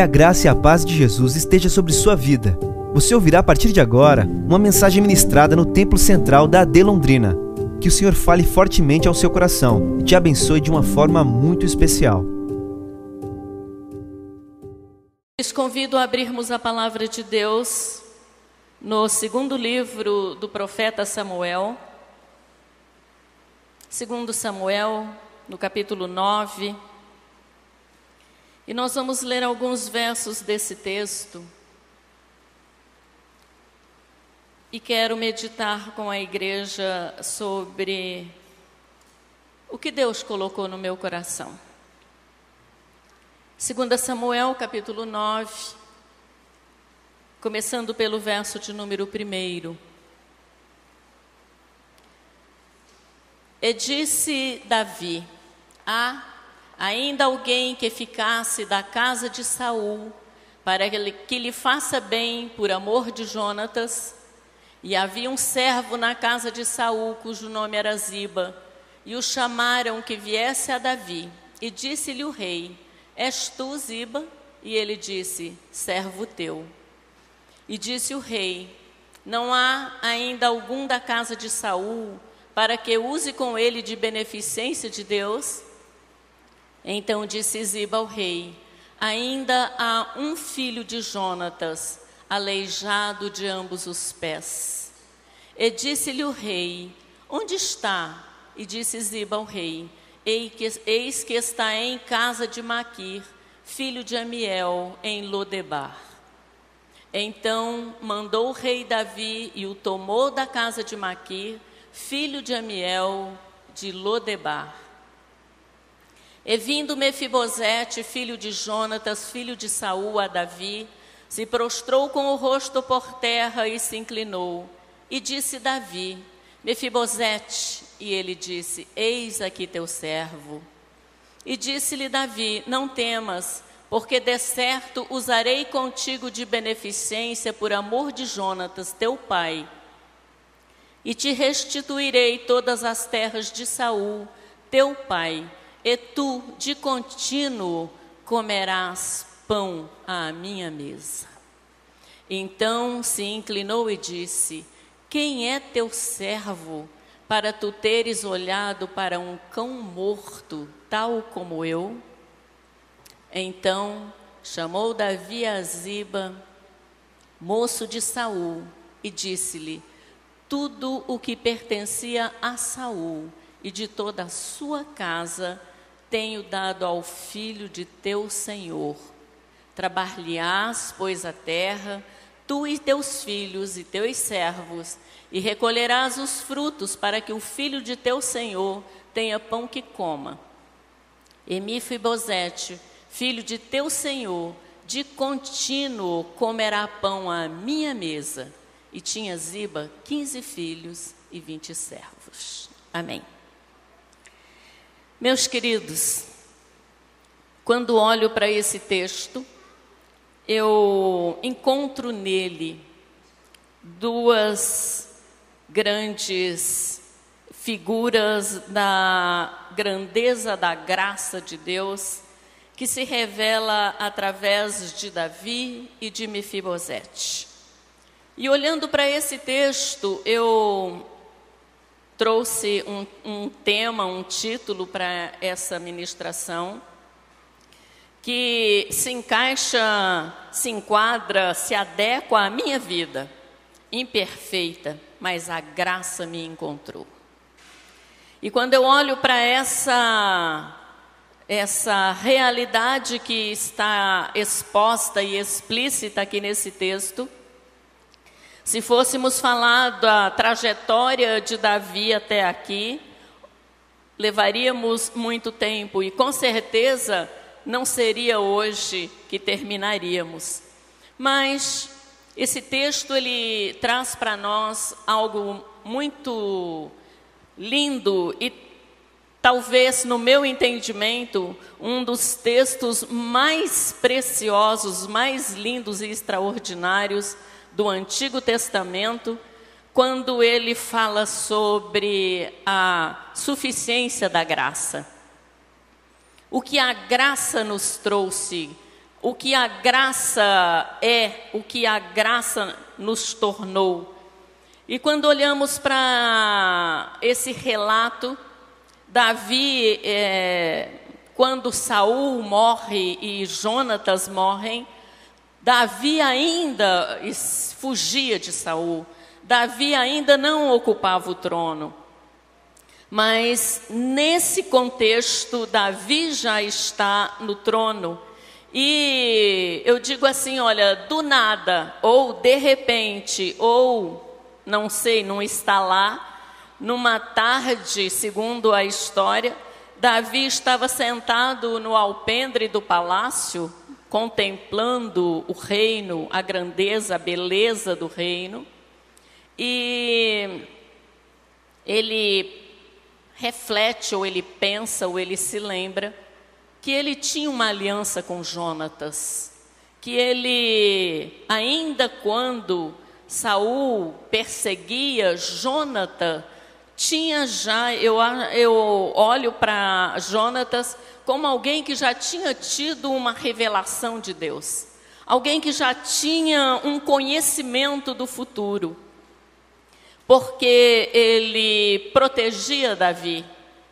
Que a graça e a paz de Jesus esteja sobre sua vida. Você ouvirá a partir de agora uma mensagem ministrada no Templo Central da AD Londrina. Que o Senhor fale fortemente ao seu coração e te abençoe de uma forma muito especial. Lhes convido a abrirmos a palavra de Deus no segundo livro do profeta Samuel. Segundo Samuel, no capítulo 9. E nós vamos ler alguns versos desse texto. E quero meditar com a igreja sobre o que Deus colocou no meu coração. 2 Samuel, capítulo 9, começando pelo verso de número 1. E disse Davi: Há ainda alguém que ficasse da casa de Saul, para que, lhe faça bem por amor de Jonatas. E havia um servo na casa de Saul, cujo nome era Ziba, e o chamaram que viesse a Davi. E disse-lhe o rei: És tu, Ziba? E ele disse: Servo teu. E disse o rei: Não há ainda algum da casa de Saul para que use com ele de beneficência de Deus? Então disse Ziba ao rei: Ainda há um filho de Jonatas, aleijado de ambos os pés. E disse-lhe o rei: Onde está? E disse Ziba ao rei: Eis que está em casa de Maquir, filho de Amiel, em Lodebar. Então mandou o rei Davi e o tomou da casa de Maquir, filho de Amiel, de Lodebar. E vindo Mefibosete, filho de Jonatas, filho de Saul, a Davi, se prostrou com o rosto por terra e se inclinou. E disse Davi: Mefibosete, e ele disse: Eis aqui teu servo. E disse-lhe Davi: Não temas, porque de certo usarei contigo de beneficência por amor de Jonatas, teu pai. E te restituirei todas as terras de Saul, teu pai e tu de contínuo comerás pão à minha mesa. Então se inclinou e disse: Quem é teu servo para tu teres olhado para um cão morto, tal como eu? Então chamou Davi a Ziba, moço de Saul, e disse-lhe: Tudo o que pertencia a Saul e de toda a sua casa tenho dado ao filho de teu Senhor. Trabalharás, pois, a terra, tu e teus filhos e teus servos, e recolherás os frutos para que o filho de teu Senhor tenha pão que coma. Emifibosete, filho de teu Senhor, de contínuo comerá pão à minha mesa. E tinha Ziba quinze filhos e vinte servos. Amém. Meus queridos, quando olho para esse texto, eu encontro nele duas grandes figuras da grandeza da graça de Deus que se revela através de Davi e de Mefibosete. E olhando para esse texto, eu trouxe um, um tema, um título para essa ministração que se encaixa, se enquadra, se adequa à minha vida, imperfeita, mas a graça me encontrou. E quando eu olho para essa essa realidade que está exposta e explícita aqui nesse texto, se fôssemos falar da trajetória de Davi até aqui, levaríamos muito tempo e com certeza não seria hoje que terminaríamos. Mas esse texto ele traz para nós algo muito lindo e talvez no meu entendimento um dos textos mais preciosos, mais lindos e extraordinários do Antigo Testamento, quando ele fala sobre a suficiência da graça. O que a graça nos trouxe o que a graça é, o que a graça nos tornou. E quando olhamos para esse relato, Davi, é, quando Saul morre e Jonatas morrem, Davi ainda fugia de Saul. Davi ainda não ocupava o trono. Mas nesse contexto, Davi já está no trono. E eu digo assim: olha, do nada, ou de repente, ou não sei, não está lá, numa tarde, segundo a história, Davi estava sentado no alpendre do palácio, contemplando o reino, a grandeza, a beleza do reino, e ele reflete, ou ele pensa, ou ele se lembra que ele tinha uma aliança com Jonatas, que ele, ainda quando Saul perseguia Jonatas, tinha já, eu, eu olho para Jonatas como alguém que já tinha tido uma revelação de Deus, alguém que já tinha um conhecimento do futuro, porque ele protegia Davi,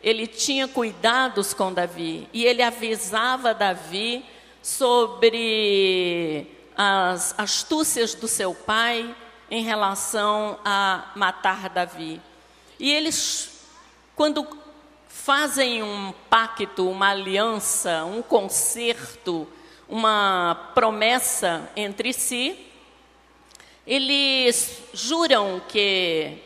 ele tinha cuidados com Davi e ele avisava Davi sobre as astúcias do seu pai em relação a matar Davi. E eles, quando fazem um pacto, uma aliança, um concerto, uma promessa entre si, eles juram que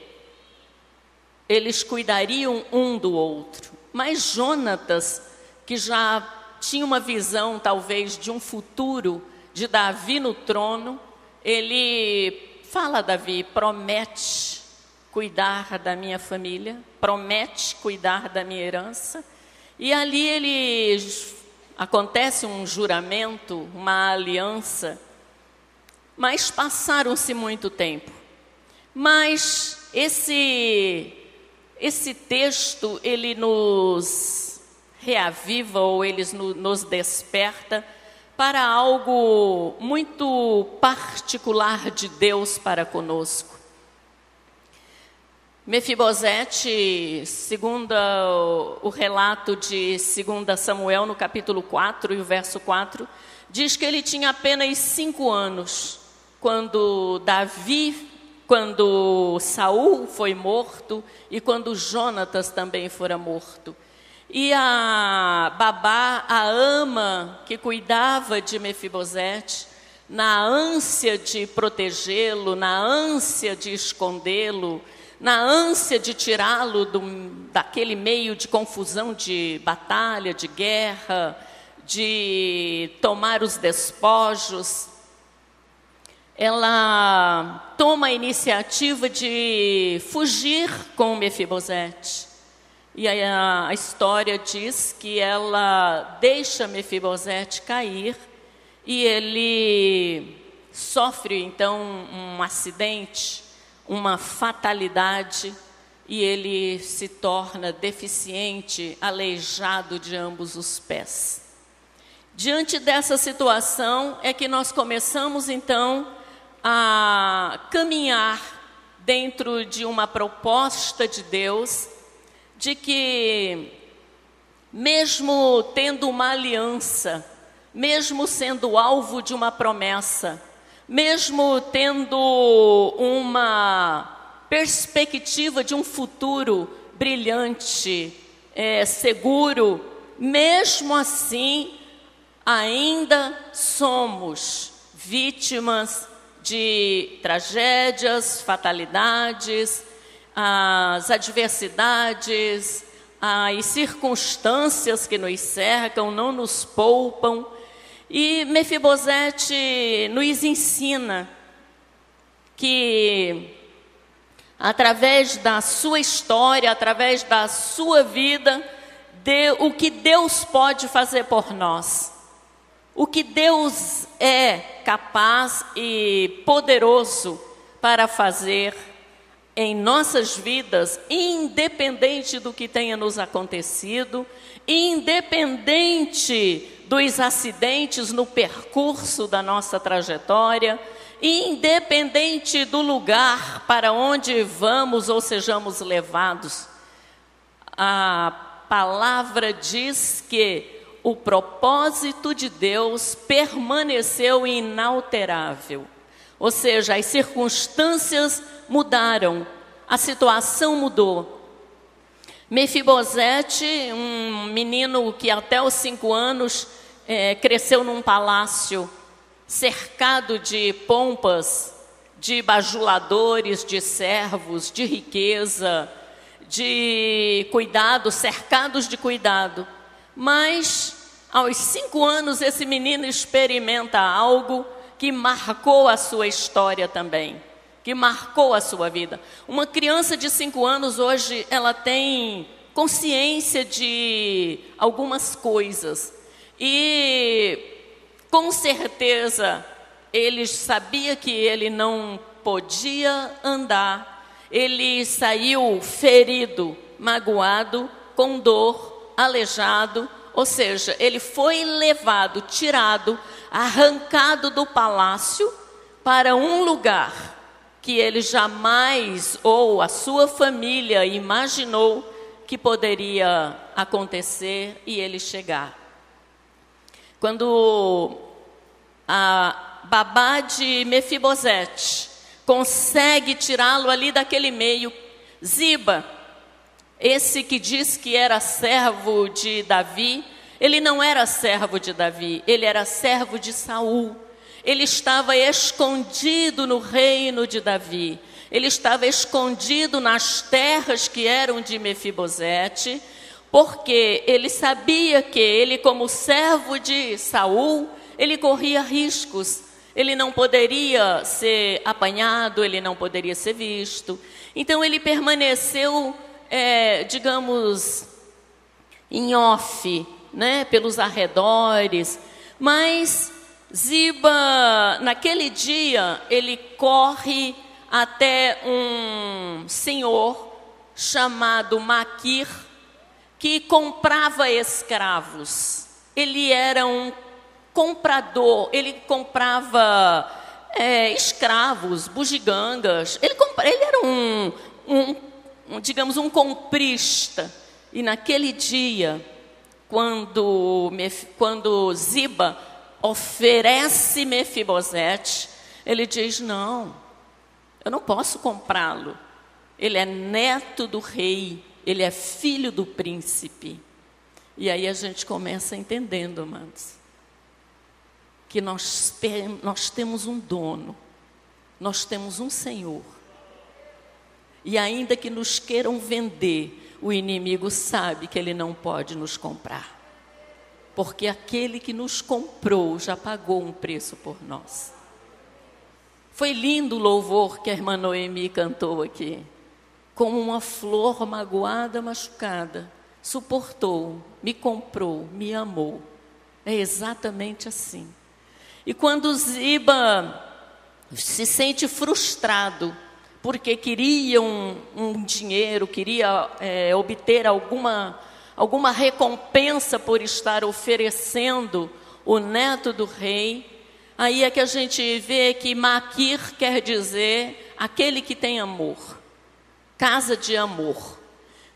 eles cuidariam um do outro. Mas Jonatas, que já tinha uma visão talvez de um futuro de Davi no trono, ele fala a Davi, promete cuidar da minha família, promete cuidar da minha herança. E ali ele acontece um juramento, uma aliança. Mas passaram-se muito tempo. Mas esse esse texto, ele nos reaviva ou ele nos desperta para algo muito particular de Deus para conosco. Mefibosete, segundo o relato de 2 Samuel, no capítulo 4 e o verso 4, diz que ele tinha apenas cinco anos quando Davi quando Saul foi morto e quando Jonatas também fora morto. E a babá, a ama que cuidava de Mefibosete, na ânsia de protegê-lo, na ânsia de escondê-lo, na ânsia de tirá-lo daquele meio de confusão de batalha, de guerra, de tomar os despojos, ela toma a iniciativa de fugir com Mefibosete. E a, a história diz que ela deixa Mefibosete cair e ele sofre então um acidente, uma fatalidade e ele se torna deficiente, aleijado de ambos os pés. Diante dessa situação é que nós começamos então a caminhar dentro de uma proposta de Deus de que, mesmo tendo uma aliança, mesmo sendo alvo de uma promessa, mesmo tendo uma perspectiva de um futuro brilhante, é, seguro, mesmo assim, ainda somos vítimas de tragédias, fatalidades, as adversidades, as circunstâncias que nos cercam, não nos poupam. E Mefibosete nos ensina que através da sua história, através da sua vida, de, o que Deus pode fazer por nós. O que Deus é capaz e poderoso para fazer em nossas vidas, independente do que tenha nos acontecido, independente dos acidentes no percurso da nossa trajetória, independente do lugar para onde vamos ou sejamos levados. A palavra diz que o propósito de Deus permaneceu inalterável. Ou seja, as circunstâncias mudaram, a situação mudou. Mefibosete, um menino que até os cinco anos é, cresceu num palácio cercado de pompas, de bajuladores, de servos, de riqueza, de cuidado, cercados de cuidado. Mas, aos cinco anos, esse menino experimenta algo que marcou a sua história também, que marcou a sua vida. Uma criança de cinco anos hoje, ela tem consciência de algumas coisas e, com certeza, ele sabia que ele não podia andar. Ele saiu ferido, magoado, com dor, aleijado, ou seja, ele foi levado, tirado, arrancado do palácio para um lugar que ele jamais ou a sua família imaginou que poderia acontecer e ele chegar. Quando a babá de Mefibosete consegue tirá-lo ali daquele meio, Ziba, esse que diz que era servo de Davi, ele não era servo de Davi, ele era servo de Saul. Ele estava escondido no reino de Davi. Ele estava escondido nas terras que eram de Mefibosete, porque ele sabia que ele, como servo de Saul, ele corria riscos. Ele não poderia ser apanhado, ele não poderia ser visto. Então ele permaneceu é, digamos, em off, né, pelos arredores, mas Ziba, naquele dia, ele corre até um senhor chamado Maquir, que comprava escravos. Ele era um comprador, ele comprava é, escravos, bugigangas. Ele, ele era um, um um, digamos, um comprista. E naquele dia, quando, quando Ziba oferece Mefibosete, ele diz: Não, eu não posso comprá-lo. Ele é neto do rei, ele é filho do príncipe. E aí a gente começa entendendo, amados, que nós, nós temos um dono, nós temos um Senhor e ainda que nos queiram vender, o inimigo sabe que ele não pode nos comprar. Porque aquele que nos comprou já pagou um preço por nós. Foi lindo o louvor que a irmã Noemi cantou aqui. Como uma flor magoada, machucada, suportou, me comprou, me amou. É exatamente assim. E quando Ziba se sente frustrado, porque queria um, um dinheiro, queria é, obter alguma, alguma recompensa por estar oferecendo o neto do rei. Aí é que a gente vê que Maquir quer dizer aquele que tem amor, casa de amor.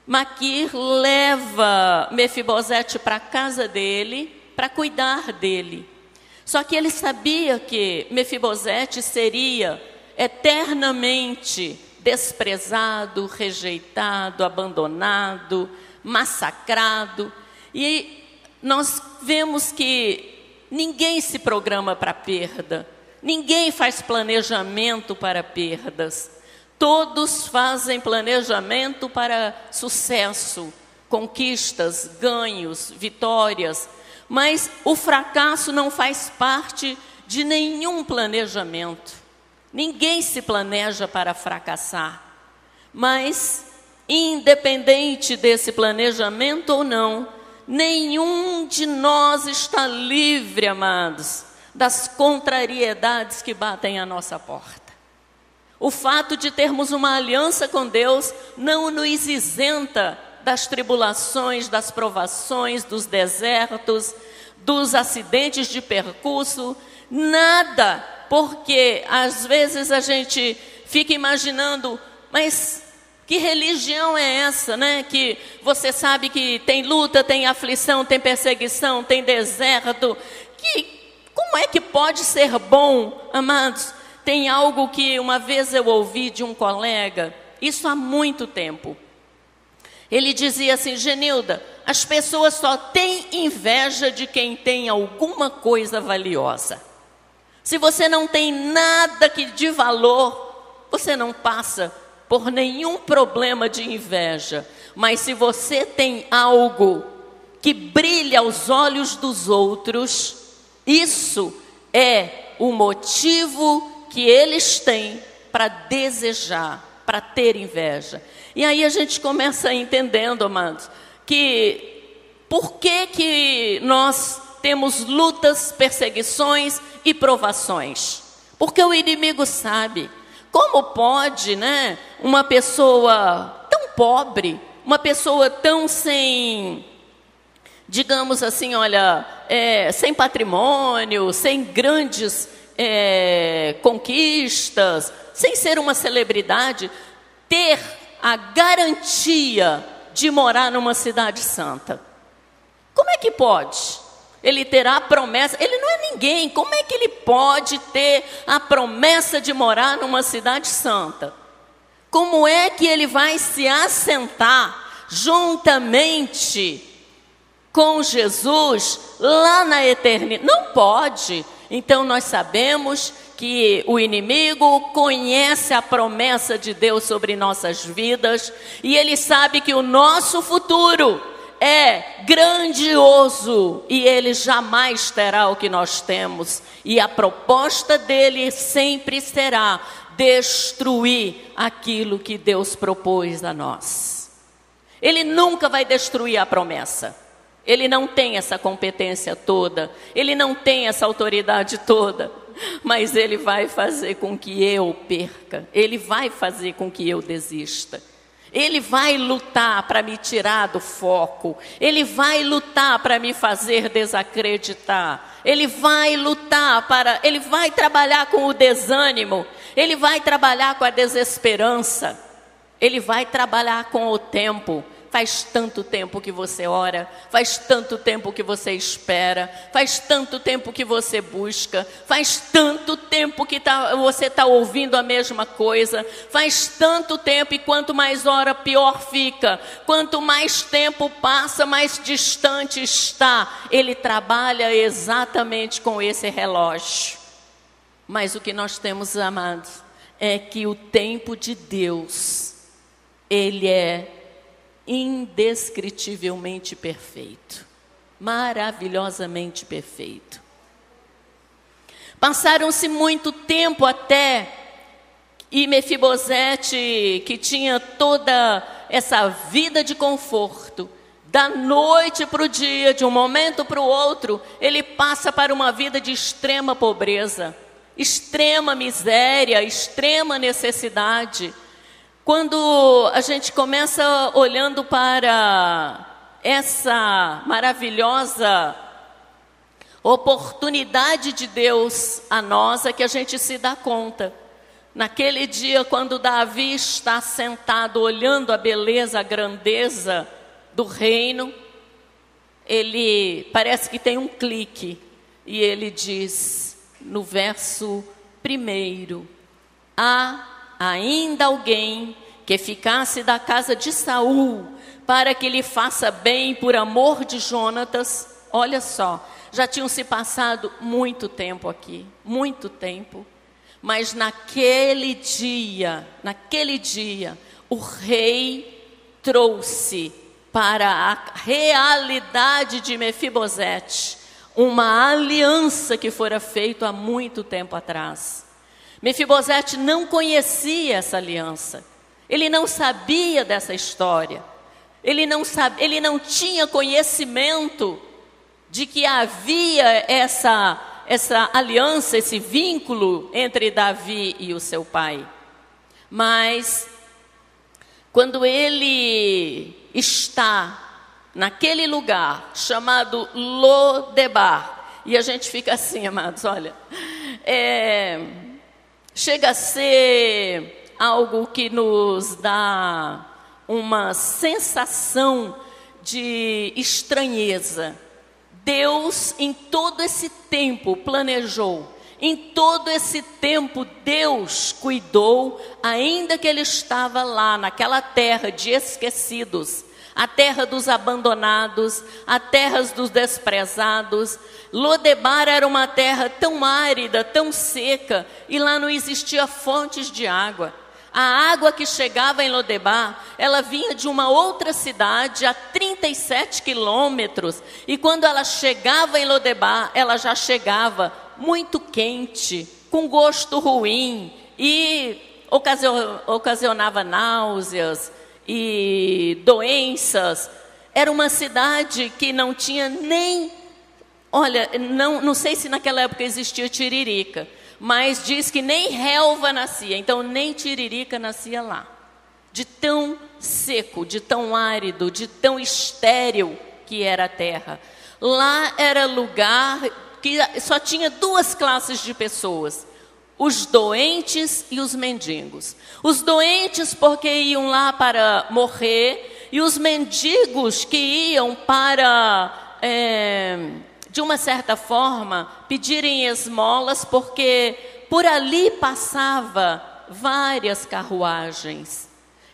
Maquir leva Mefibosete para a casa dele para cuidar dele. Só que ele sabia que Mefibosete seria eternamente desprezado, rejeitado, abandonado, massacrado. E nós vemos que ninguém se programa para perda, ninguém faz planejamento para perdas. Todos fazem planejamento para sucesso, conquistas, ganhos, vitórias, mas o fracasso não faz parte de nenhum planejamento. Ninguém se planeja para fracassar. Mas, independente desse planejamento ou não, nenhum de nós está livre, amados, das contrariedades que batem à nossa porta. O fato de termos uma aliança com Deus não nos isenta das tribulações, das provações, dos desertos, dos acidentes de percurso, nada, porque às vezes a gente fica imaginando, mas que religião é essa, né? Que você sabe que tem luta, tem aflição, tem perseguição, tem deserto. Que como é que pode ser bom, amados? Tem algo que uma vez eu ouvi de um colega, isso há muito tempo. Ele dizia assim: Genilda, as pessoas só têm inveja de quem tem alguma coisa valiosa. Se você não tem nada que de valor, você não passa por nenhum problema de inveja. Mas se você tem algo que brilha aos olhos dos outros, isso é o motivo que eles têm para desejar, para ter inveja. E aí a gente começa entendendo, amados, que por que, que nós temos lutas, perseguições e provações? Porque o inimigo sabe. Como pode, né, uma pessoa tão pobre, uma pessoa tão sem, digamos assim, olha, é, sem patrimônio, sem grandes é, conquistas, sem ser uma celebridade, ter a garantia de morar numa cidade santa. Como é que pode? Ele terá a promessa, ele não é ninguém, como é que ele pode ter a promessa de morar numa cidade santa? Como é que ele vai se assentar juntamente com Jesus lá na eternidade? Não pode. Então nós sabemos que o inimigo conhece a promessa de Deus sobre nossas vidas e ele sabe que o nosso futuro é grandioso e ele jamais terá o que nós temos. E a proposta dele sempre será destruir aquilo que Deus propôs a nós. Ele nunca vai destruir a promessa. Ele não tem essa competência toda, ele não tem essa autoridade toda, mas ele vai fazer com que eu perca, ele vai fazer com que eu desista. Ele vai lutar para me tirar do foco, ele vai lutar para me fazer desacreditar, ele vai lutar para, ele vai trabalhar com o desânimo, ele vai trabalhar com a desesperança, ele vai trabalhar com o tempo, Faz tanto tempo que você ora, faz tanto tempo que você espera, faz tanto tempo que você busca, faz tanto tempo que tá, você está ouvindo a mesma coisa, faz tanto tempo e quanto mais hora, pior fica. Quanto mais tempo passa, mais distante está. Ele trabalha exatamente com esse relógio. Mas o que nós temos, amados, é que o tempo de Deus, ele é indescritivelmente perfeito, maravilhosamente perfeito. Passaram-se muito tempo até e Mefibosete, que tinha toda essa vida de conforto, da noite para o dia, de um momento para o outro, ele passa para uma vida de extrema pobreza, extrema miséria, extrema necessidade. Quando a gente começa olhando para essa maravilhosa oportunidade de Deus a nós, é que a gente se dá conta. Naquele dia, quando Davi está sentado olhando a beleza, a grandeza do reino, ele parece que tem um clique e ele diz no verso primeiro: há ainda alguém que ficasse da casa de Saul para que lhe faça bem por amor de Jonatas. Olha só, já tinham se passado muito tempo aqui, muito tempo. Mas naquele dia, naquele dia, o rei trouxe para a realidade de Mefibosete uma aliança que fora feita há muito tempo atrás. Mefibosete não conhecia essa aliança. Ele não sabia dessa história. Ele não, sabe, ele não tinha conhecimento de que havia essa, essa aliança, esse vínculo entre Davi e o seu pai. Mas, quando ele está naquele lugar chamado Lodebar. E a gente fica assim, amados, olha. É, chega a ser algo que nos dá uma sensação de estranheza. Deus, em todo esse tempo, planejou em todo esse tempo, Deus cuidou, ainda que ele estava lá, naquela terra de esquecidos, a terra dos abandonados, a terra dos desprezados. Lodebar era uma terra tão árida, tão seca, e lá não existia fontes de água. A água que chegava em Lodebar, ela vinha de uma outra cidade a 37 quilômetros, e quando ela chegava em Lodebar, ela já chegava muito quente, com gosto ruim e ocasionava náuseas e doenças. Era uma cidade que não tinha nem. Olha, não, não sei se naquela época existia tiririca, mas diz que nem relva nascia, então nem tiririca nascia lá. De tão seco, de tão árido, de tão estéril que era a terra. Lá era lugar que só tinha duas classes de pessoas: os doentes e os mendigos. Os doentes, porque iam lá para morrer, e os mendigos que iam para, é, de uma certa forma, pedirem esmolas, porque por ali passava várias carruagens.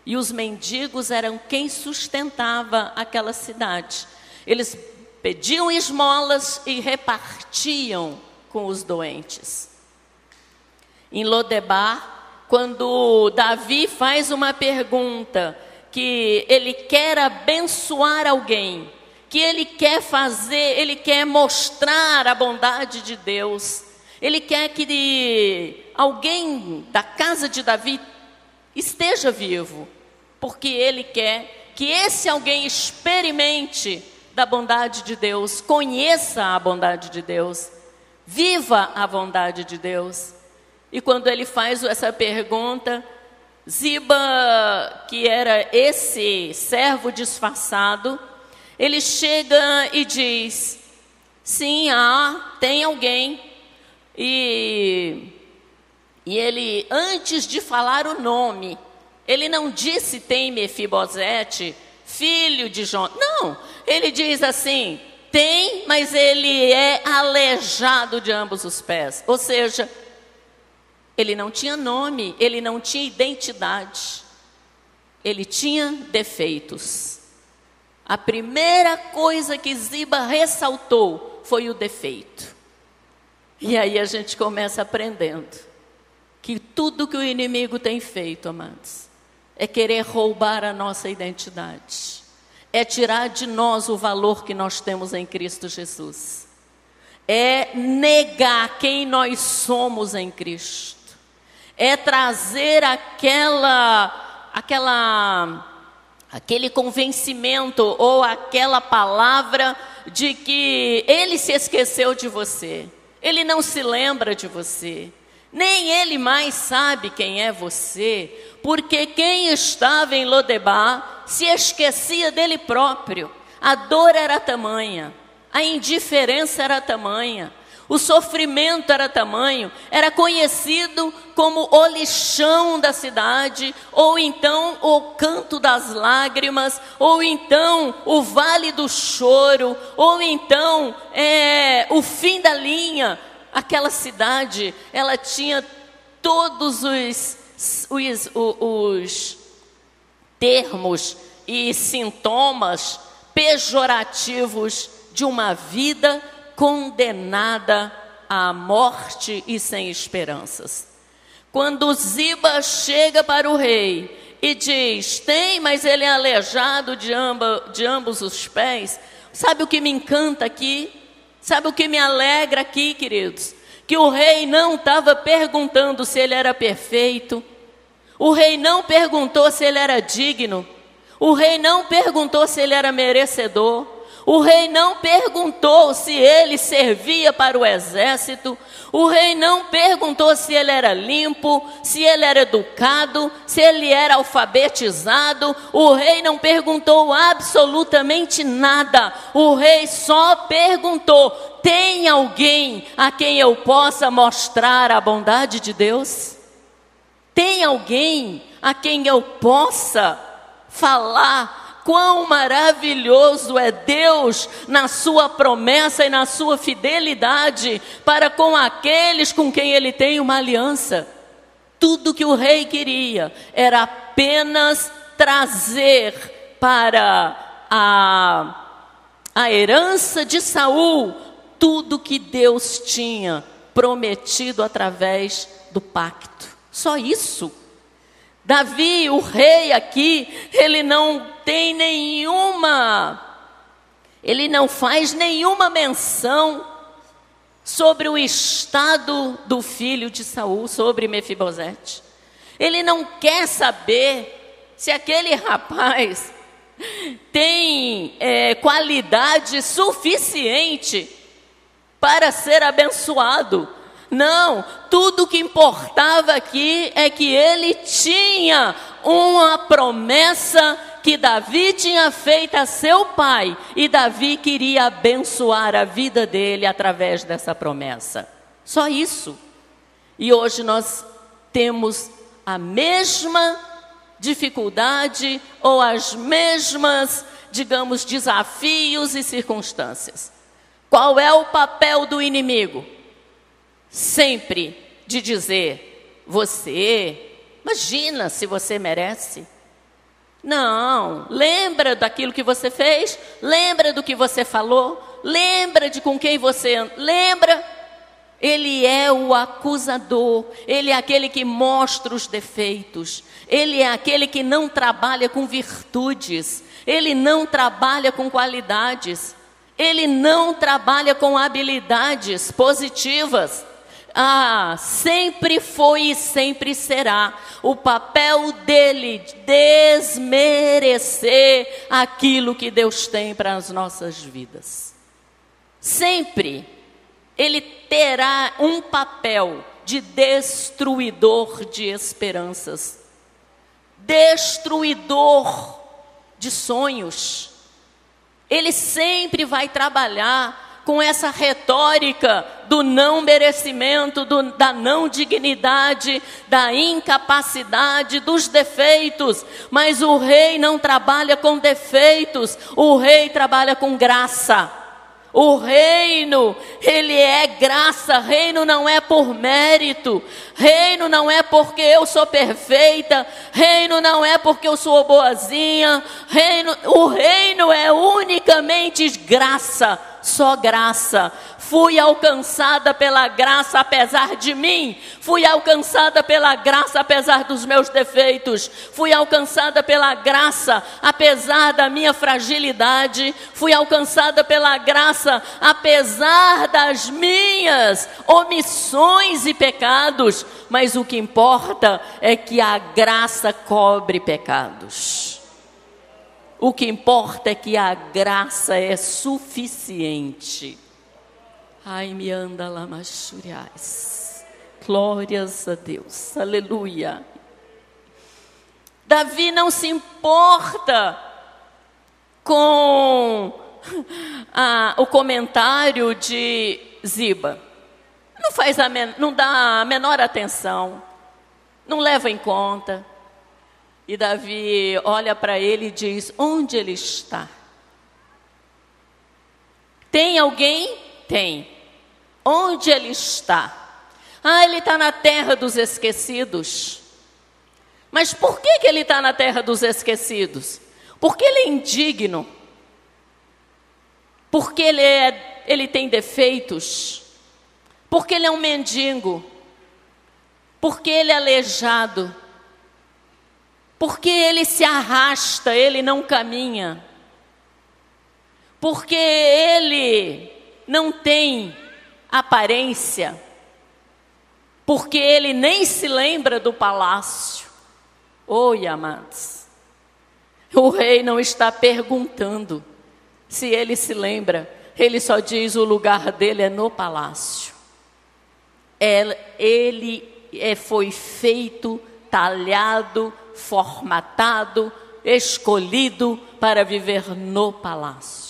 E os mendigos eram quem sustentava aquela cidade. Eles pediam esmolas e repartiam com os doentes. Em Lodebar, quando Davi faz uma pergunta, que ele quer abençoar alguém, que ele quer fazer, ele quer mostrar a bondade de Deus, ele quer que alguém da casa de Davi esteja vivo, porque ele quer que esse alguém experimente da bondade de Deus, conheça a bondade de Deus, viva a bondade de Deus. E quando ele faz essa pergunta, Ziba, que era esse servo disfarçado, ele chega e diz: Sim, há, tem alguém. E, e ele, antes de falar o nome, ele não disse tem Mefibosete, filho de João. Não, ele diz assim: tem, mas ele é aleijado de ambos os pés. Ou seja, ele não tinha nome, ele não tinha identidade, ele tinha defeitos. A primeira coisa que Ziba ressaltou foi o defeito. E aí a gente começa aprendendo que tudo que o inimigo tem feito, amados, é querer roubar a nossa identidade, é tirar de nós o valor que nós temos em Cristo Jesus, é negar quem nós somos em Cristo, é trazer aquela, aquela, aquele convencimento ou aquela palavra de que ele se esqueceu de você, ele não se lembra de você. Nem ele mais sabe quem é você, porque quem estava em Lodebar se esquecia dele próprio. A dor era tamanha, a indiferença era tamanha, o sofrimento era tamanho, era conhecido como o lixão da cidade, ou então o canto das lágrimas, ou então o vale do choro, ou então é, o fim da linha. Aquela cidade, ela tinha todos os, os, os termos e sintomas pejorativos de uma vida condenada à morte e sem esperanças. Quando Ziba chega para o rei e diz: Tem, mas ele é aleijado de, amba, de ambos os pés. Sabe o que me encanta aqui? Sabe o que me alegra aqui, queridos? Que o rei não estava perguntando se ele era perfeito, o rei não perguntou se ele era digno, o rei não perguntou se ele era merecedor, O rei não perguntou se ele servia para o exército. O rei não perguntou se ele era limpo, se ele era educado, se ele era alfabetizado. O rei não perguntou absolutamente nada. O rei só perguntou: tem alguém a quem eu possa mostrar a bondade de Deus? Tem alguém a quem eu possa falar quão maravilhoso é Deus na sua promessa e na sua fidelidade para com aqueles com quem ele tem uma aliança. Tudo que o rei queria era apenas trazer para a, a herança de Saul tudo que Deus tinha prometido através do pacto. Só isso. Davi, o rei aqui, ele não tem nenhuma, ele não faz nenhuma menção sobre o estado do filho de Saul, sobre Mefibosete. Ele não quer saber se aquele rapaz tem é, qualidade suficiente para ser abençoado. Não, tudo que importava aqui é que ele tinha uma promessa que Davi tinha feito a seu pai, e Davi queria abençoar a vida dele através dessa promessa. Só isso. E hoje nós temos a mesma dificuldade ou as mesmas, digamos, desafios e circunstâncias. Qual é o papel do inimigo? Sempre de dizer: você, imagina se você merece. Não, lembra daquilo que você fez, lembra do que você falou, lembra de com quem você lembra. Ele é o acusador, ele é aquele que mostra os defeitos, ele é aquele que não trabalha com virtudes, ele não trabalha com qualidades, ele não trabalha com habilidades positivas. Ah, sempre foi e sempre será o papel dele desmerecer aquilo que Deus tem para as nossas vidas. Sempre ele terá um papel de destruidor de esperanças, destruidor de sonhos. Ele sempre vai trabalhar com essa retórica do não merecimento, do, da não dignidade, da incapacidade, dos defeitos. Mas o rei não trabalha com defeitos, o rei trabalha com graça. O reino, ele é graça, reino não é por mérito, reino não é porque eu sou perfeita, reino não é porque eu sou boazinha, reino, o reino é unicamente graça só graça. Fui alcançada pela graça apesar de mim. Fui alcançada pela graça apesar dos meus defeitos. Fui alcançada pela graça apesar da minha fragilidade. Fui alcançada pela graça apesar das minhas omissões e pecados. Mas o que importa é que a graça cobre pecados. O que importa é que a graça é suficiente. Ai, me anda lá, machuriais. Glórias a Deus. Aleluia. Davi não se importa com a, o comentário de Ziba. Não faz a não dá a menor atenção. Não leva em conta. E Davi olha para ele e diz: Onde ele está? Tem alguém? Tem. Onde ele está? Ah, ele está na terra dos esquecidos. Mas por que, que ele está na terra dos esquecidos? Porque ele é indigno. Porque ele, é, ele tem defeitos. Porque ele é um mendigo. Porque ele é aleijado porque ele se arrasta, ele não caminha. Porque ele não tem aparência. Porque ele nem se lembra do palácio. Oi, amados. O rei não está perguntando Se ele se lembra, ele só diz o lugar dele é no palácio. Ele é, foi feito, talhado, formatado, escolhido para viver no palácio.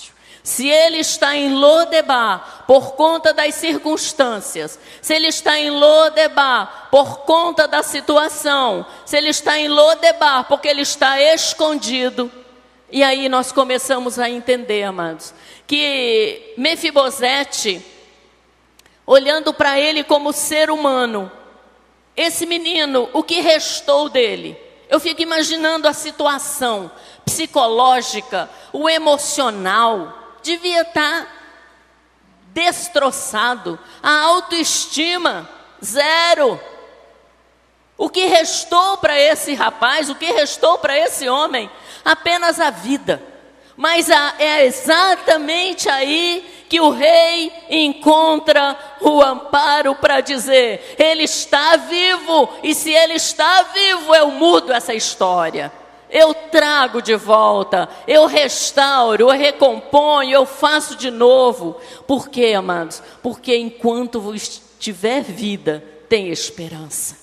Se ele está em Lodebar por conta das circunstâncias, se ele está em Lodebar por conta da situação, se ele está em Lodebar porque ele está escondido, e aí nós começamos a entender, amados, que Mefibosete, olhando para ele como ser humano, esse menino, o que restou dele? Eu fico imaginando a situação psicológica, o emocional, devia estar destroçado, a autoestima zero. O que restou para esse rapaz, o que restou para esse homem? Apenas a vida. Mas é exatamente aí que o rei encontra o amparo para dizer: ele está vivo, e se ele está vivo, eu mudo essa história. Eu trago de volta, eu restauro, eu recomponho, eu faço de novo. Por quê, amados? Porque enquanto tiver vida, tem esperança.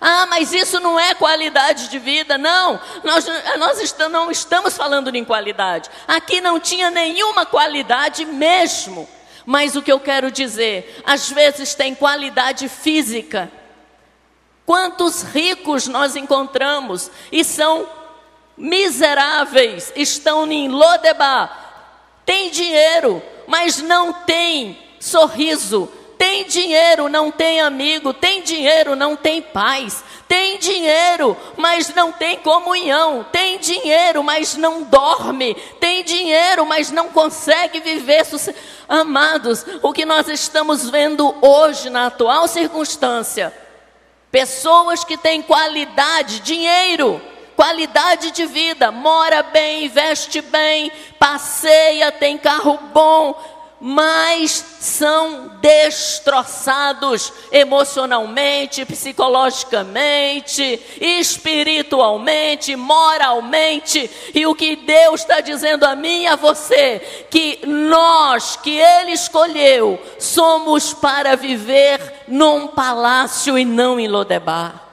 Ah, mas isso não é qualidade de vida. Não, nós, nós não estamos falando em qualidade. Aqui não tinha nenhuma qualidade mesmo. Mas o que eu quero dizer, às vezes tem qualidade física. Quantos ricos nós encontramos e são miseráveis, estão em Lodebar, tem dinheiro, mas não tem sorriso, tem dinheiro, não tem amigo, tem dinheiro, não tem paz, tem dinheiro, mas não tem comunhão, tem dinheiro, mas não dorme, tem dinheiro, mas não consegue viver. Amados, o que nós estamos vendo hoje na atual circunstância, pessoas que têm qualidade, dinheiro, qualidade de vida, mora bem, veste bem, passeia, tem carro bom, mas são destroçados emocionalmente, psicologicamente, espiritualmente, moralmente. E o que Deus está dizendo a mim e a você, que nós, que Ele escolheu, somos para viver num palácio e não em Lodebar.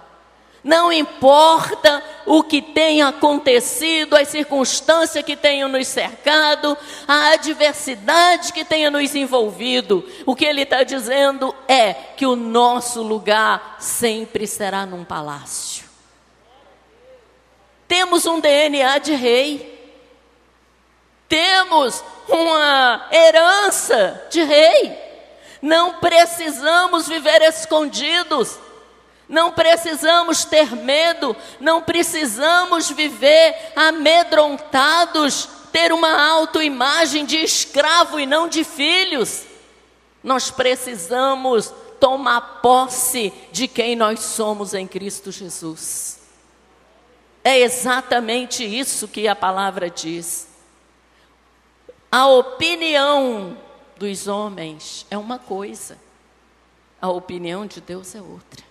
Não importa o que tenha acontecido, as circunstâncias que tenham nos cercado, a adversidade que tenha nos envolvido, o que ele está dizendo é que o nosso lugar sempre será num palácio. Temos um DNA de rei, temos uma herança de rei, não precisamos viver escondidos. Não precisamos ter medo, não precisamos viver amedrontados, ter uma autoimagem de escravo e não de filhos. Nós precisamos tomar posse de quem nós somos em Cristo Jesus. É exatamente isso que a palavra diz. A opinião dos homens é uma coisa, a opinião de Deus é outra.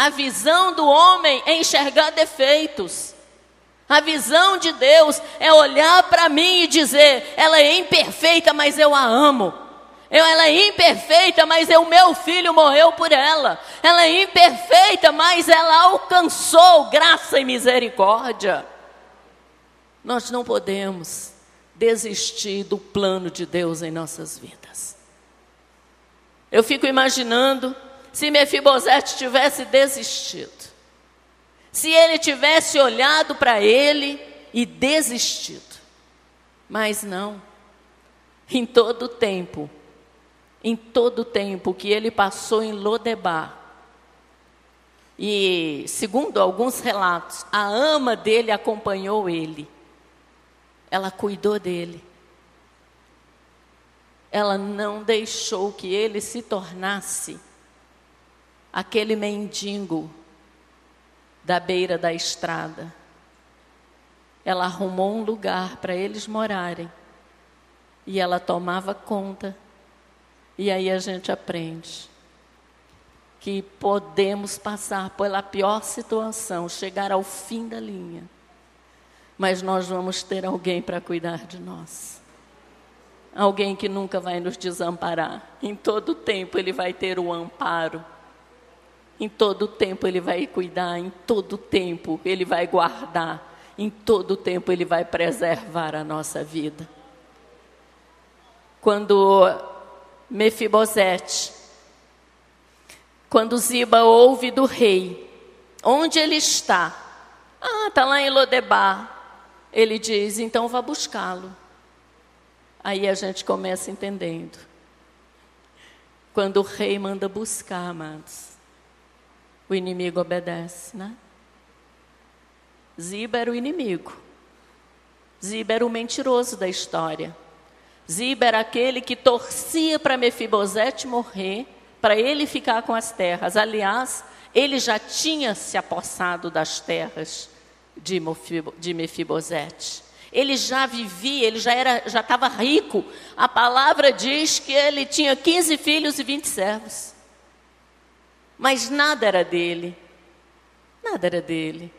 A visão do homem é enxergar defeitos. A visão de Deus é olhar para mim e dizer: ela é imperfeita, mas eu a amo. Ela é imperfeita, mas o meu filho morreu por ela. Ela é imperfeita, mas ela alcançou graça e misericórdia. Nós não podemos desistir do plano de Deus em nossas vidas. Eu fico imaginando se Mefibosete tivesse desistido. Se ele tivesse olhado para ele e desistido. Mas não. Em todo o tempo, em todo o tempo que ele passou em Lodebar, e segundo alguns relatos, a ama dele acompanhou ele. Ela cuidou dele. Ela não deixou que ele se tornasse aquele mendigo da beira da estrada. Ela arrumou um lugar para eles morarem. E ela tomava conta. E aí a gente aprende que podemos passar pela pior situação, chegar ao fim da linha. mas nós vamos ter alguém para cuidar de nós. Alguém que nunca vai nos desamparar. Em todo tempo ele vai ter o amparo. Em todo tempo ele vai cuidar, em todo tempo ele vai guardar, em todo tempo ele vai preservar a nossa vida. Quando Mefibosete, quando Ziba ouve do rei, onde ele está? Ah, está lá em Lodebar. Ele diz: então vá buscá-lo. Aí a gente começa entendendo. Quando o rei manda buscar, amados, o inimigo obedece, né? Ziba era o inimigo. Ziba era o mentiroso da história. Ziba era aquele que torcia para Mefibosete morrer, para ele ficar com as terras. Aliás, ele já tinha se apossado das terras de Mefibosete. Ele já vivia, ele já era, já estava rico. A palavra diz que ele tinha 15 filhos e 20 servos. Mas nada era dele. Nada era dele.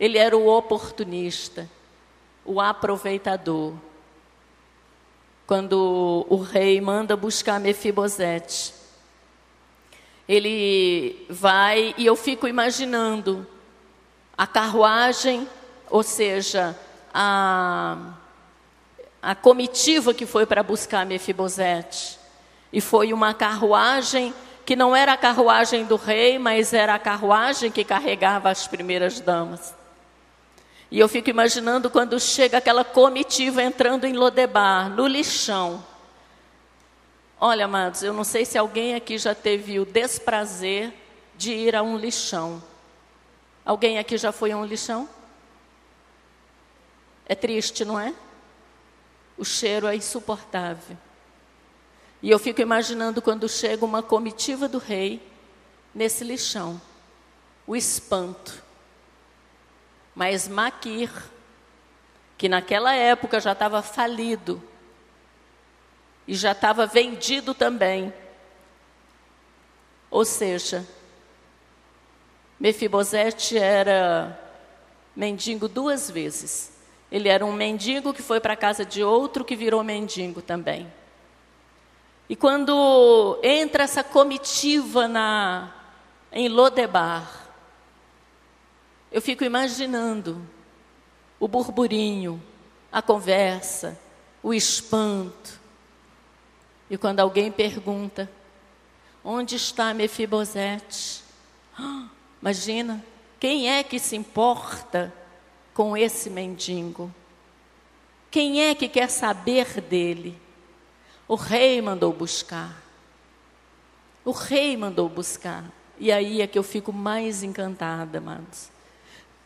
Ele era o oportunista, o aproveitador. Quando o rei manda buscar Mefibosete, ele vai e eu fico imaginando a carruagem, ou seja, a, a comitiva que foi para buscar Mefibosete. E foi uma carruagem que não era a carruagem do rei, mas era a carruagem que carregava as primeiras damas. E eu fico imaginando quando chega aquela comitiva entrando em Lodebar, no lixão. Olha, amados, eu não sei se alguém aqui já teve o desprazer de ir a um lixão. Alguém aqui já foi a um lixão? É triste, não é? O cheiro é insuportável. E eu fico imaginando quando chega uma comitiva do rei nesse lixão, o espanto. Mas Maquir, que naquela época já estava falido e já estava vendido também. Ou seja, Mefibosete era mendigo duas vezes. Ele era um mendigo que foi para a casa de outro que virou mendigo também. E quando entra essa comitiva na, em Lodebar, eu fico imaginando o burburinho, a conversa, o espanto. E quando alguém pergunta: onde está Mefibosete? Ah, Imagina, quem é que se importa com esse mendigo? Quem é que quer saber dele? O rei mandou buscar. O rei mandou buscar. E aí é que eu fico mais encantada, amados.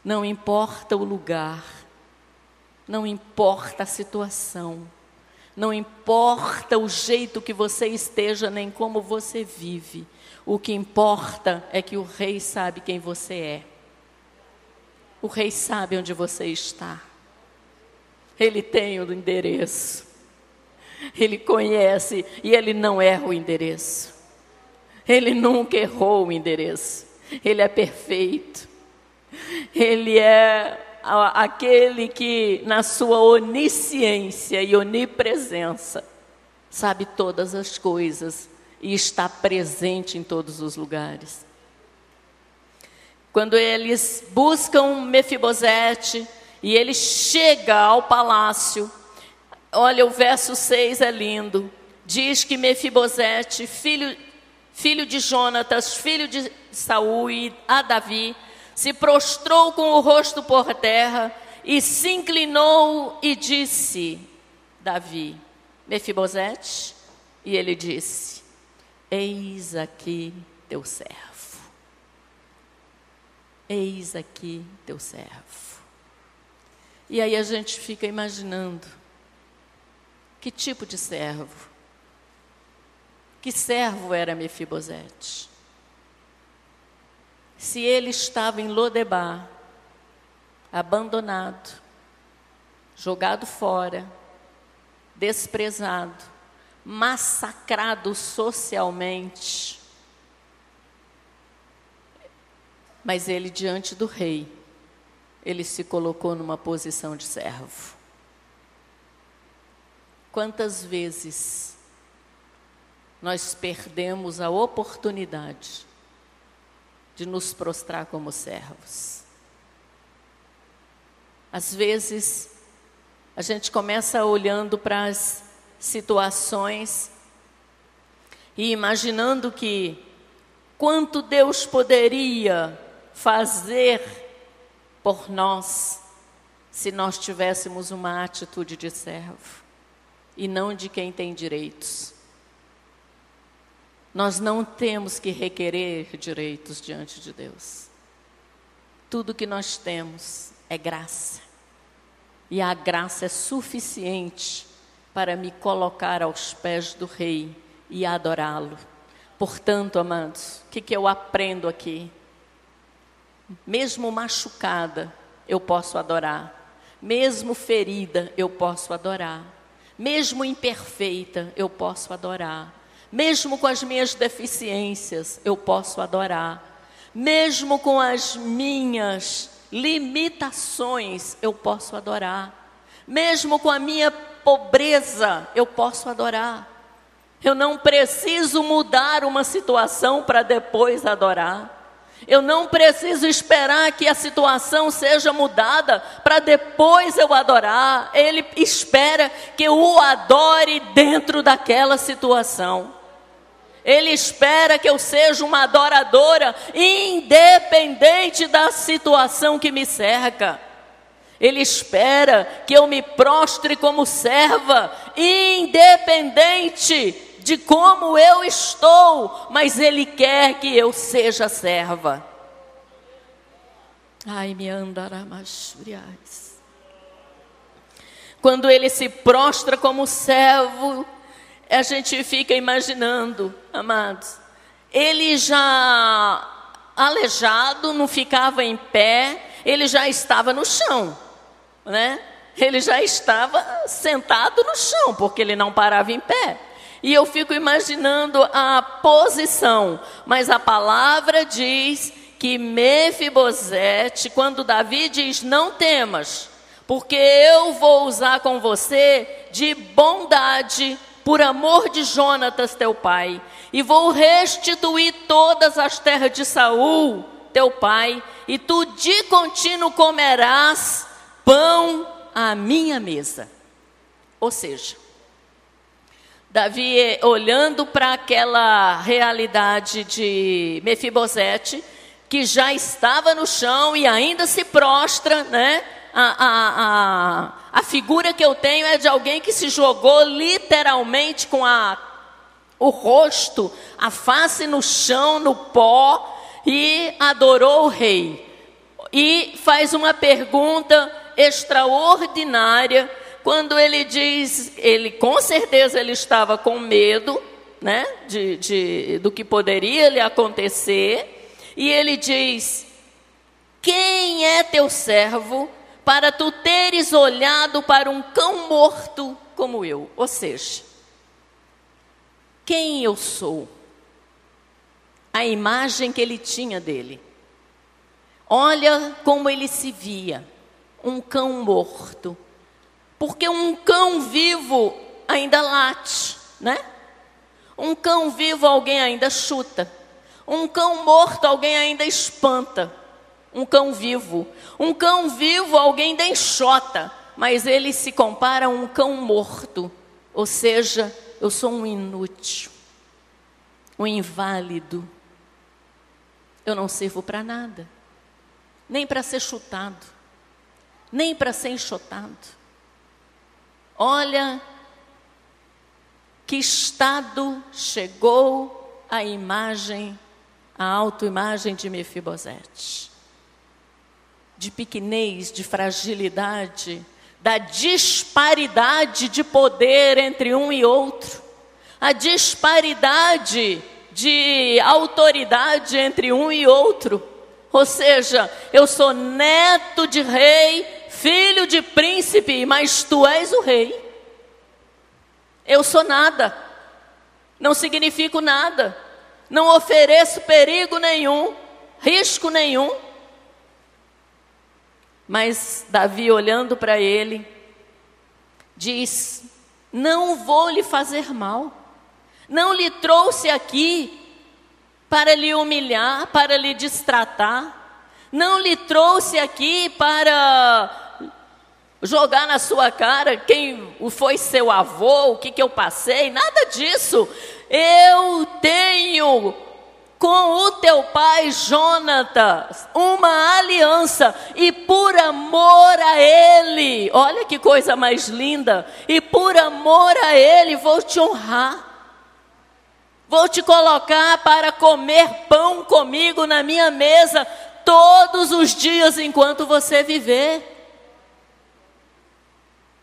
Não importa o lugar, não importa a situação, não importa o jeito que você esteja, nem como você vive. O que importa é que o rei sabe quem você é. O rei sabe onde você está. Ele tem o endereço. Ele conhece e ele não erra o endereço. Ele nunca errou o endereço. Ele é perfeito. Ele é aquele que, na sua onisciência e onipresença, sabe todas as coisas e está presente em todos os lugares. Quando eles buscam Mefibosete e ele chega ao palácio, olha o verso 6 é lindo. Diz que Mefibosete, filho, filho de Jonatas, filho de Saul e a Davi, se prostrou com o rosto por terra e se inclinou e disse: Davi, Mefibosete, e ele disse: Eis aqui teu servo. Eis aqui teu servo. E aí a gente fica imaginando que tipo de servo? Que servo era Mefibosete? Se ele estava em Lodebar, abandonado, jogado fora, desprezado, massacrado socialmente. Mas ele, diante do rei, ele se colocou numa posição de servo. Quantas vezes nós perdemos a oportunidade de nos prostrar como servos? Às vezes, a gente começa olhando para as situações e imaginando que quanto Deus poderia fazer por nós se nós tivéssemos uma atitude de servo e não de quem tem direitos. Nós não temos que requerer direitos diante de Deus. Tudo que nós temos é graça. E a graça é suficiente para me colocar aos pés do Rei e adorá-lo. Portanto, amados, o que, que eu aprendo aqui? Mesmo machucada, eu posso adorar. Mesmo ferida, eu posso adorar. Mesmo imperfeita, eu posso adorar. Mesmo com as minhas deficiências, eu posso adorar. Mesmo com as minhas limitações, eu posso adorar. Mesmo com a minha pobreza, eu posso adorar. Eu não preciso mudar uma situação para depois adorar. Eu não preciso esperar que a situação seja mudada para depois eu adorar. Ele espera que eu o adore dentro daquela situação. Ele espera que eu seja uma adoradora, independente da situação que me cerca. Ele espera que eu me prostre como serva, independente de como eu estou, mas Ele quer que eu seja serva. Ai, me andaramachuriais. Quando ele se prostra como servo, a gente fica imaginando, amados, ele já aleijado, não ficava em pé, ele já estava no chão, né? Ele já estava sentado no chão, porque ele não parava em pé. E eu fico imaginando a posição, mas a palavra diz que Mefibosete, quando Davi diz: Não temas, porque eu vou usar com você de bondade, por amor de Jonatas, teu pai, e vou restituir todas as terras de Saul, teu pai, e tu de contínuo comerás pão à minha mesa. Ou seja, Davi olhando para aquela realidade de Mefibosete, que já estava no chão e ainda se prostra, né? A, a, a, a figura que eu tenho é de alguém que se jogou literalmente com a, o rosto, a face no chão, no pó, e adorou o rei. E faz uma pergunta extraordinária quando ele diz, ele com certeza ele estava com medo, né, de, de, do que poderia lhe acontecer, e ele diz: Quem é teu servo para tu teres olhado para um cão morto como eu? Ou seja, quem eu sou? A imagem que ele tinha dele. Olha como ele se via, um cão morto porque um cão vivo ainda late, né? Um cão vivo alguém ainda chuta. Um cão morto alguém ainda espanta. Um cão vivo. Um cão vivo alguém ainda enxota. Mas ele se compara a um cão morto. Ou seja, eu sou um inútil. Um inválido. Eu não sirvo para nada. Nem para ser chutado. Nem para ser enxotado. Olha que estado chegou a imagem, a autoimagem de Mefibosete. De pequenez, de fragilidade, da disparidade de poder entre um e outro, a disparidade de autoridade entre um e outro. Ou seja, eu sou neto de rei, filho de príncipe, mas tu és o rei. Eu sou nada, não significo nada, não ofereço perigo nenhum, risco nenhum. Mas Davi, olhando para ele, diz: Não vou lhe fazer mal, não lhe trouxe aqui para lhe humilhar, para lhe distratar, não lhe trouxe aqui para jogar na sua cara quem foi seu avô, o que, que eu passei, nada disso. Eu tenho com o teu pai Jonatas uma aliança e por amor a ele, olha que coisa mais linda, e por amor a ele vou te honrar. Vou te colocar para comer pão comigo na minha mesa todos os dias enquanto você viver.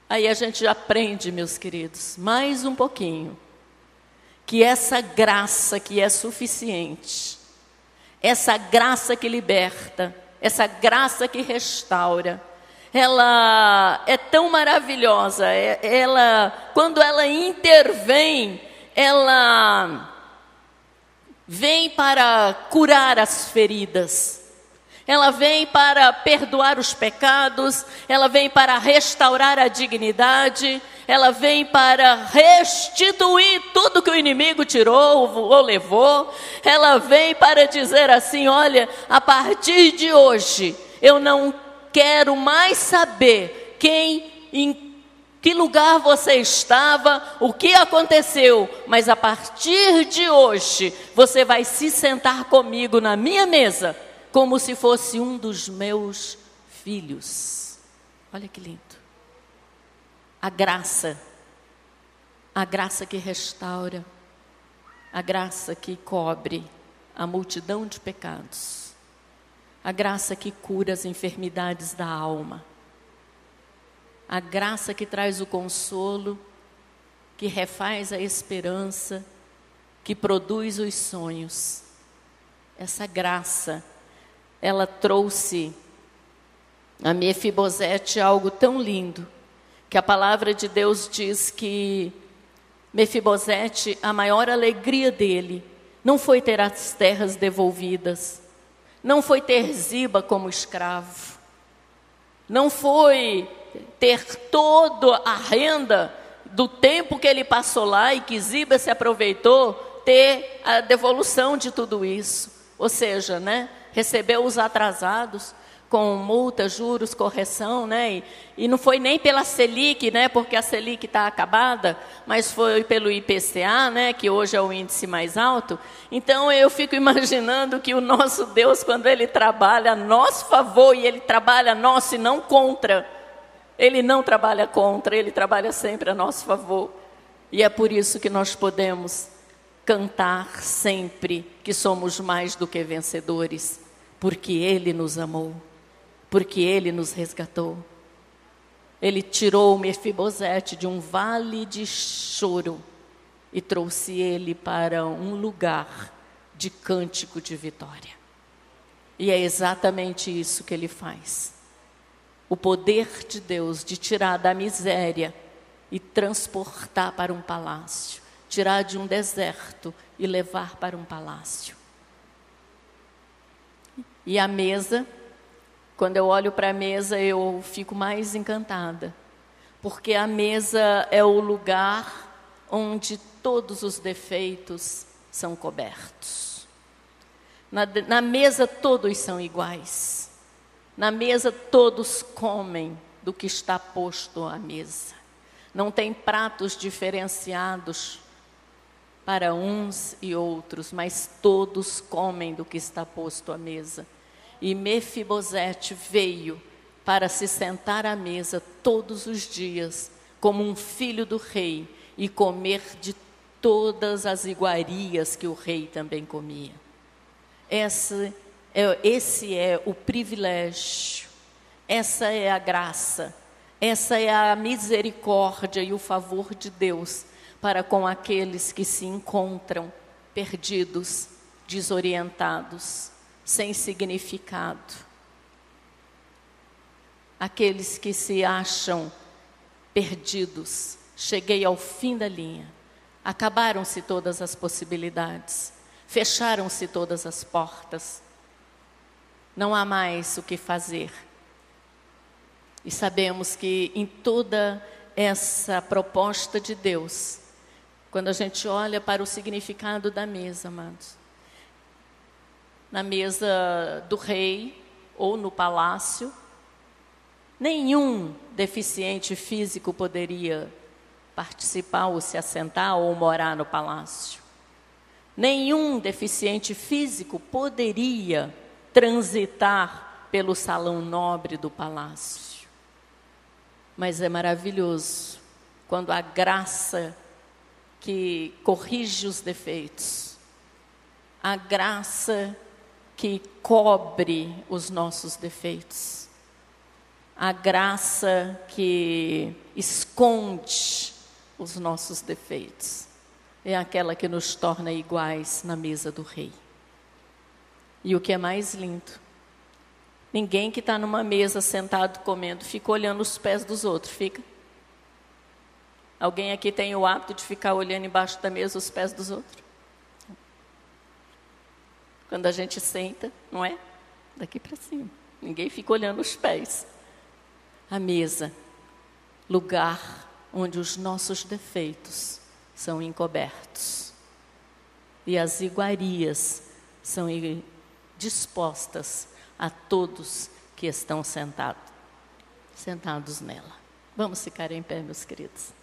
Aí a gente aprende, meus queridos, mais um pouquinho, que essa graça que é suficiente, essa graça que liberta, essa graça que restaura, ela é tão maravilhosa, é, ela, quando ela intervém, ela vem para curar as feridas ela vem para perdoar os pecados, ela vem para restaurar a dignidade, ela vem para restituir tudo que o inimigo tirou ou levou, ela vem para dizer assim: olha, a partir de hoje eu não quero mais saber quem, em que lugar você estava, o que aconteceu, mas a partir de hoje você vai se sentar comigo na minha mesa como se fosse um dos meus filhos. Olha que lindo. A graça, a graça que restaura, a graça que cobre a multidão de pecados, a graça que cura as enfermidades da alma, a graça que traz o consolo, que refaz a esperança, que produz os sonhos. Essa graça ela trouxe a Mefibosete algo tão lindo, que a palavra de Deus diz que Mefibosete, a maior alegria dele, não foi ter as terras devolvidas, não foi ter Ziba como escravo, não foi ter toda a renda do tempo que ele passou lá e que Ziba se aproveitou, ter a devolução de tudo isso. Ou seja, né, recebeu os atrasados com multa, juros, correção, né? E, e, não foi nem pela Selic, né? Porque a Selic está acabada, mas foi pelo IPCA, né? Que hoje é o índice mais alto. Então eu fico imaginando que o nosso Deus, quando Ele trabalha a nosso favor e Ele trabalha a nosso e não contra, Ele não trabalha contra, Ele trabalha sempre a nosso favor. E é por isso que nós podemos cantar sempre que somos mais do que vencedores porque Ele nos amou, porque Ele nos resgatou. Ele tirou Mefibosete de um vale de choro e trouxe ele para um lugar de cântico de vitória. E é exatamente isso que ele faz. O poder de Deus de tirar da miséria e transportar para um palácio, tirar de um deserto e levar para um palácio. E a mesa, quando eu olho para a mesa, eu fico mais encantada, porque a mesa é o lugar onde todos os defeitos são cobertos. Na, na mesa todos são iguais. Na mesa todos comem do que está posto à mesa. Não tem pratos diferenciados para uns e outros, mas todos comem do que está posto à mesa. E Mefibosete veio para se sentar à mesa todos os dias, como um filho do rei, e comer de todas as iguarias que o rei também comia. Esse é, esse é o privilégio, essa é a graça, essa é a misericórdia e o favor de Deus para com aqueles que se encontram perdidos, desorientados, sem significado. Aqueles que se acham perdidos, cheguei ao fim da linha. Acabaram-se todas as possibilidades, fecharam-se todas as portas. Não há mais o que fazer. E sabemos que em toda essa proposta de Deus, quando a gente olha para o significado da mesa, amados, na mesa do rei ou no palácio, nenhum deficiente físico poderia participar ou se assentar ou morar no palácio. Nenhum deficiente físico poderia transitar pelo salão nobre do palácio. Mas é maravilhoso quando a graça que corrige os defeitos, a graça que cobre os nossos defeitos, a graça que esconde os nossos defeitos, é aquela que nos torna iguais na mesa do Rei. E o que é mais lindo, ninguém que está numa mesa sentado comendo fica olhando os pés dos outros, fica? Alguém aqui tem o hábito de ficar olhando embaixo da mesa os pés dos outros? Quando a gente senta, não é? Daqui para cima. Ninguém fica olhando os pés. A mesa, lugar onde os nossos defeitos são encobertos e as iguarias são dispostas a todos que estão sentados, sentados nela. Vamos ficar em pé, meus queridos.